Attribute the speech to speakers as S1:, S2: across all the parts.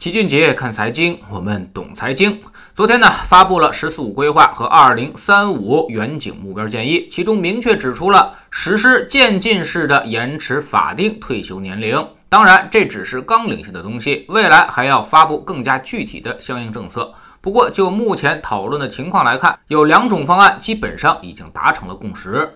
S1: 齐俊杰看财经，我们懂财经。昨天呢，发布了“十四五”规划和二零三五远景目标建议，其中明确指出了实施渐进式的延迟法定退休年龄。当然，这只是纲领性的东西，未来还要发布更加具体的相应政策。不过，就目前讨论的情况来看，有两种方案基本上已经达成了共识。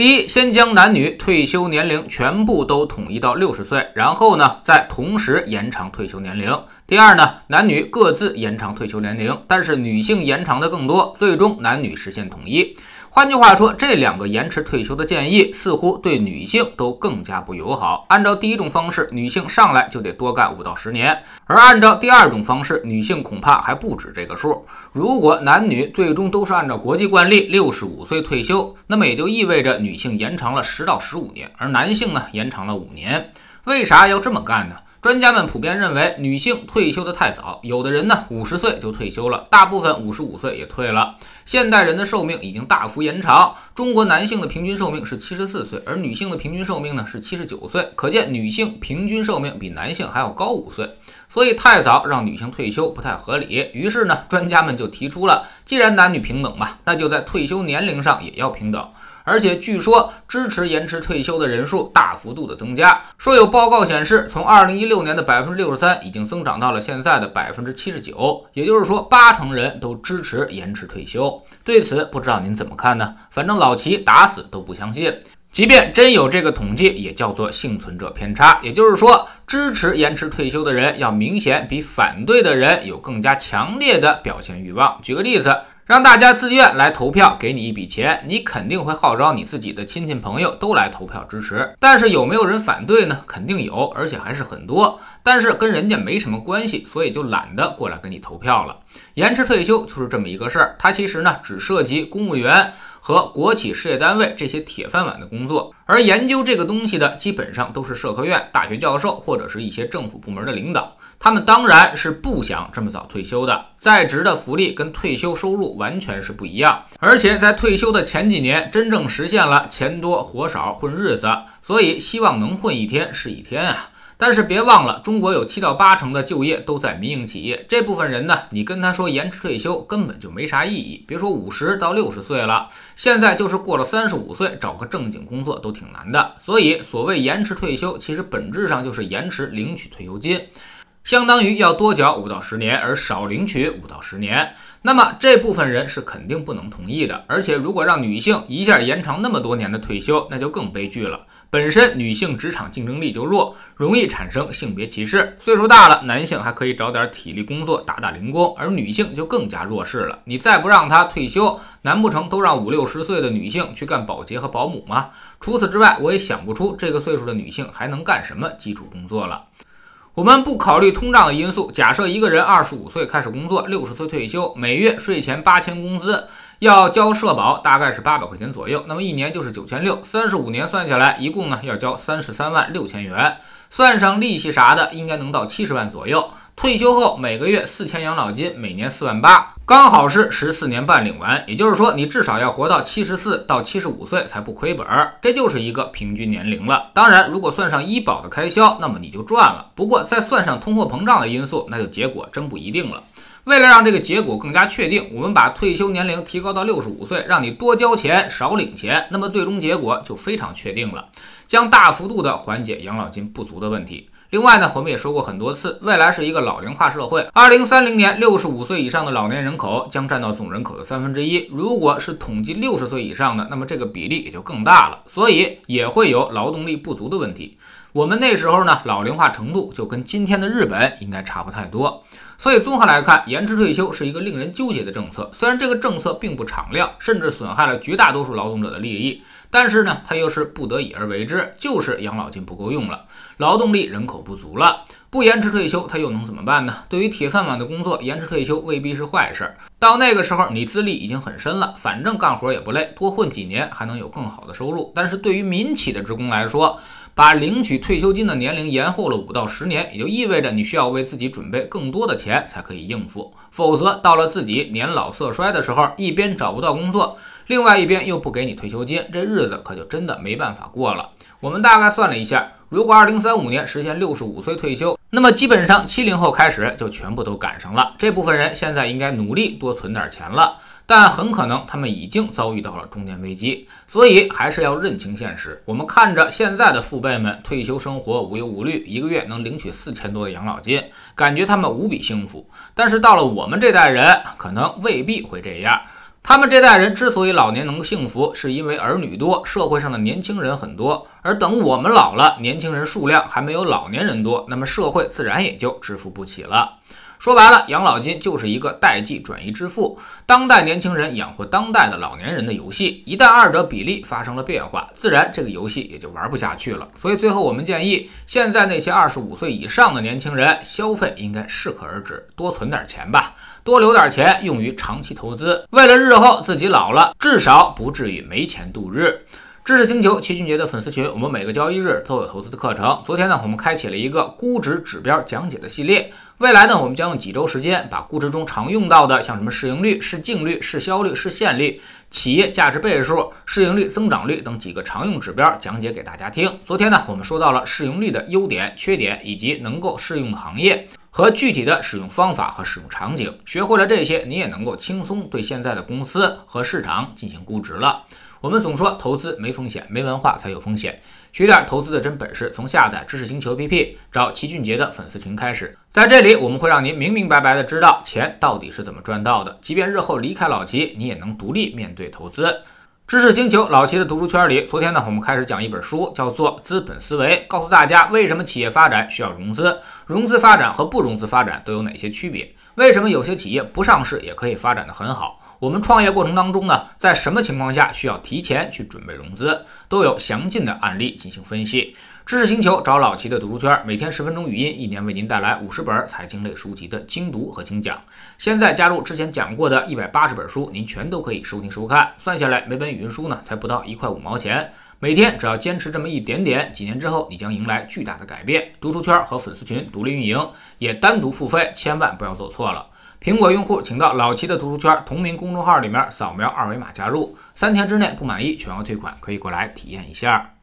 S1: 第一，先将男女退休年龄全部都统一到六十岁，然后呢，再同时延长退休年龄。第二呢，男女各自延长退休年龄，但是女性延长的更多，最终男女实现统一。换句话说，这两个延迟退休的建议似乎对女性都更加不友好。按照第一种方式，女性上来就得多干五到十年；而按照第二种方式，女性恐怕还不止这个数。如果男女最终都是按照国际惯例六十五岁退休，那么也就意味着女性延长了十到十五年，而男性呢延长了五年。为啥要这么干呢？专家们普遍认为，女性退休的太早，有的人呢五十岁就退休了，大部分五十五岁也退了。现代人的寿命已经大幅延长，中国男性的平均寿命是七十四岁，而女性的平均寿命呢是七十九岁，可见女性平均寿命比男性还要高五岁。所以太早让女性退休不太合理。于是呢，专家们就提出了，既然男女平等嘛，那就在退休年龄上也要平等。而且据说支持延迟退休的人数大幅度的增加，说有报告显示，从二零一六年的百分之六十三已经增长到了现在的百分之七十九，也就是说八成人都支持延迟退休。对此，不知道您怎么看呢？反正老齐打死都不相信，即便真有这个统计，也叫做幸存者偏差，也就是说支持延迟退休的人要明显比反对的人有更加强烈的表现欲望。举个例子。让大家自愿来投票，给你一笔钱，你肯定会号召你自己的亲戚朋友都来投票支持。但是有没有人反对呢？肯定有，而且还是很多。但是跟人家没什么关系，所以就懒得过来跟你投票了。延迟退休就是这么一个事儿，它其实呢只涉及公务员。和国企事业单位这些铁饭碗的工作，而研究这个东西的基本上都是社科院大学教授或者是一些政府部门的领导，他们当然是不想这么早退休的。在职的福利跟退休收入完全是不一样，而且在退休的前几年，真正实现了钱多活少混日子，所以希望能混一天是一天啊。但是别忘了，中国有七到八成的就业都在民营企业。这部分人呢，你跟他说延迟退休根本就没啥意义。别说五十到六十岁了，现在就是过了三十五岁，找个正经工作都挺难的。所以，所谓延迟退休，其实本质上就是延迟领取退休金，相当于要多缴五到十年，而少领取五到十年。那么这部分人是肯定不能同意的。而且，如果让女性一下延长那么多年的退休，那就更悲剧了。本身女性职场竞争力就弱，容易产生性别歧视。岁数大了，男性还可以找点体力工作打打零工，而女性就更加弱势了。你再不让她退休，难不成都让五六十岁的女性去干保洁和保姆吗？除此之外，我也想不出这个岁数的女性还能干什么基础工作了。我们不考虑通胀的因素，假设一个人二十五岁开始工作，六十岁退休，每月税前八千工资。要交社保大概是八百块钱左右，那么一年就是九千六，三十五年算下来，一共呢要交三十三万六千元，算上利息啥的，应该能到七十万左右。退休后每个月四千养老金，每年四万八，刚好是十四年半领完。也就是说，你至少要活到七十四到七十五岁才不亏本儿，这就是一个平均年龄了。当然，如果算上医保的开销，那么你就赚了。不过再算上通货膨胀的因素，那就结果真不一定了。为了让这个结果更加确定，我们把退休年龄提高到六十五岁，让你多交钱少领钱，那么最终结果就非常确定了，将大幅度的缓解养老金不足的问题。另外呢，我们也说过很多次，未来是一个老龄化社会，二零三零年六十五岁以上的老年人口将占到总人口的三分之一。如果是统计六十岁以上的，那么这个比例也就更大了，所以也会有劳动力不足的问题。我们那时候呢，老龄化程度就跟今天的日本应该差不太多。所以综合来看，延迟退休是一个令人纠结的政策。虽然这个政策并不敞亮，甚至损害了绝大多数劳动者的利益，但是呢，它又是不得已而为之，就是养老金不够用了，劳动力人口不足了，不延迟退休，他又能怎么办呢？对于铁饭碗的工作，延迟退休未必是坏事。到那个时候，你资历已经很深了，反正干活也不累，多混几年还能有更好的收入。但是对于民企的职工来说，把领取退休金的年龄延后了五到十年，也就意味着你需要为自己准备更多的钱才可以应付，否则到了自己年老色衰的时候，一边找不到工作，另外一边又不给你退休金，这日子可就真的没办法过了。我们大概算了一下，如果二零三五年实现六十五岁退休，那么基本上七零后开始就全部都赶上了，这部分人现在应该努力多存点钱了。但很可能他们已经遭遇到了中年危机，所以还是要认清现实。我们看着现在的父辈们退休生活无忧无虑，一个月能领取四千多的养老金，感觉他们无比幸福。但是到了我们这代人，可能未必会这样。他们这代人之所以老年能够幸福，是因为儿女多，社会上的年轻人很多。而等我们老了，年轻人数量还没有老年人多，那么社会自然也就支付不起了。说白了，养老金就是一个代际转移支付，当代年轻人养活当代的老年人的游戏。一旦二者比例发生了变化，自然这个游戏也就玩不下去了。所以最后我们建议，现在那些二十五岁以上的年轻人，消费应该适可而止，多存点钱吧，多留点钱用于长期投资，为了日后自己老了，至少不至于没钱度日。知识星球齐俊杰的粉丝群，我们每个交易日都有投资的课程。昨天呢，我们开启了一个估值指标讲解的系列。未来呢，我们将用几周时间，把估值中常用到的，像什么市盈率、市净率、市销率、市现率、企业价值倍数、市盈率、增长率等几个常用指标讲解给大家听。昨天呢，我们说到了市盈率的优点、缺点，以及能够适用的行业和具体的使用方法和使用场景。学会了这些，你也能够轻松对现在的公司和市场进行估值了。我们总说投资没风险，没文化才有风险。学点投资的真本事，从下载知识星球 APP 找齐俊杰的粉丝群开始。在这里，我们会让您明明白白的知道钱到底是怎么赚到的。即便日后离开老齐，你也能独立面对投资。知识星球老齐的读书圈里，昨天呢，我们开始讲一本书，叫做《资本思维》，告诉大家为什么企业发展需要融资，融资发展和不融资发展都有哪些区别，为什么有些企业不上市也可以发展的很好。我们创业过程当中呢，在什么情况下需要提前去准备融资，都有详尽的案例进行分析。知识星球找老齐的读书圈，每天十分钟语音，一年为您带来五十本财经类书籍的精读和精讲。现在加入之前讲过的一百八十本书，您全都可以收听收看。算下来，每本语音书呢，才不到一块五毛钱。每天只要坚持这么一点点，几年之后，你将迎来巨大的改变。读书圈和粉丝群独立运营，也单独付费，千万不要走错了。苹果用户请到老七的读书圈同名公众号里面扫描二维码加入，三天之内不满意全额退款，可以过来体验一下。